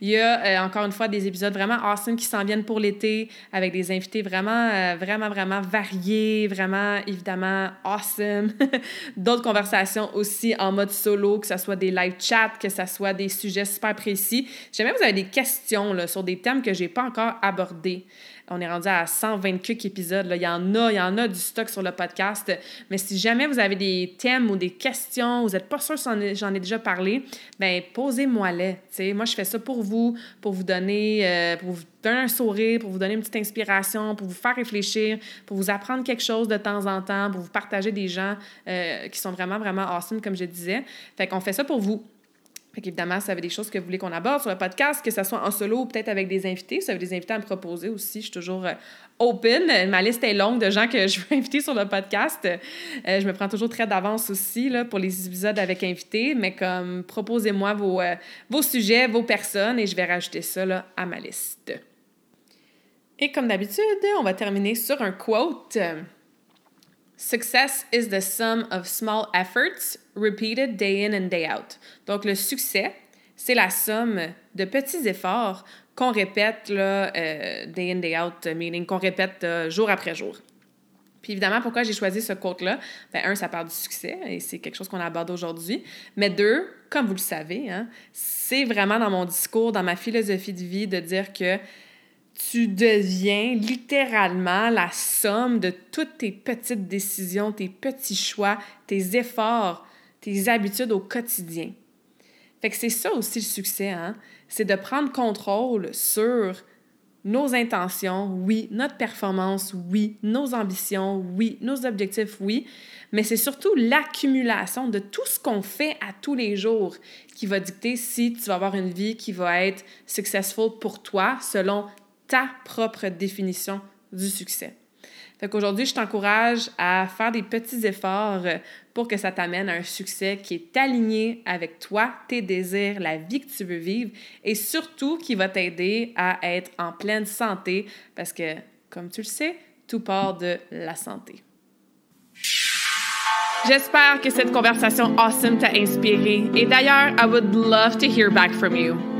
Il y a encore une fois des épisodes vraiment awesome qui s'en viennent pour l'été avec des invités vraiment, vraiment, vraiment variés, vraiment évidemment awesome. <laughs> D'autres conversations aussi en mode solo, que ce soit des live chats, que ce soit des sujets super précis. Si jamais vous avez des questions là, sur des thèmes que je n'ai pas encore abordés, on est rendu à 120 épisodes. Là. Il y en a, il y en a du stock sur le podcast. Mais si jamais vous avez des thèmes ou des questions, vous n'êtes pas sûr si j'en ai déjà parlé, ben posez-moi-les. Moi, je fais ça pour vous, pour vous donner, euh, pour vous donner un sourire, pour vous donner une petite inspiration, pour vous faire réfléchir, pour vous apprendre quelque chose de temps en temps, pour vous partager des gens euh, qui sont vraiment, vraiment awesome, comme je disais. Fait qu'on fait ça pour vous. Fait qu'évidemment, vous avez des choses que vous voulez qu'on aborde sur le podcast, que ce soit en solo ou peut-être avec des invités, si vous avez des invités à me proposer aussi, je suis toujours euh, open. Ma liste est longue de gens que <laughs> je veux inviter sur le podcast. Euh, je me prends toujours très d'avance aussi là, pour les épisodes avec invités, mais comme proposez-moi vos, euh, vos sujets, vos personnes et je vais rajouter ça là, à ma liste. Et comme d'habitude, on va terminer sur un quote. Success is the sum of small efforts repeated day in and day out. Donc, le succès, c'est la somme de petits efforts qu'on répète là, euh, day in, day out, meaning qu'on répète euh, jour après jour. Puis évidemment, pourquoi j'ai choisi ce quote-là? Ben, un, ça parle du succès et c'est quelque chose qu'on aborde aujourd'hui. Mais deux, comme vous le savez, hein, c'est vraiment dans mon discours, dans ma philosophie de vie, de dire que tu deviens littéralement la somme de toutes tes petites décisions, tes petits choix, tes efforts, tes habitudes au quotidien. Fait que c'est ça aussi le succès, hein? C'est de prendre contrôle sur nos intentions, oui, notre performance, oui, nos ambitions, oui, nos objectifs, oui, mais c'est surtout l'accumulation de tout ce qu'on fait à tous les jours qui va dicter si tu vas avoir une vie qui va être successful pour toi selon ta propre définition du succès. Fait qu'aujourd'hui, je t'encourage à faire des petits efforts pour que ça t'amène à un succès qui est aligné avec toi, tes désirs, la vie que tu veux vivre et surtout qui va t'aider à être en pleine santé parce que, comme tu le sais, tout part de la santé. J'espère que cette conversation awesome t'a inspiré. Et d'ailleurs, I would love to hear back from you.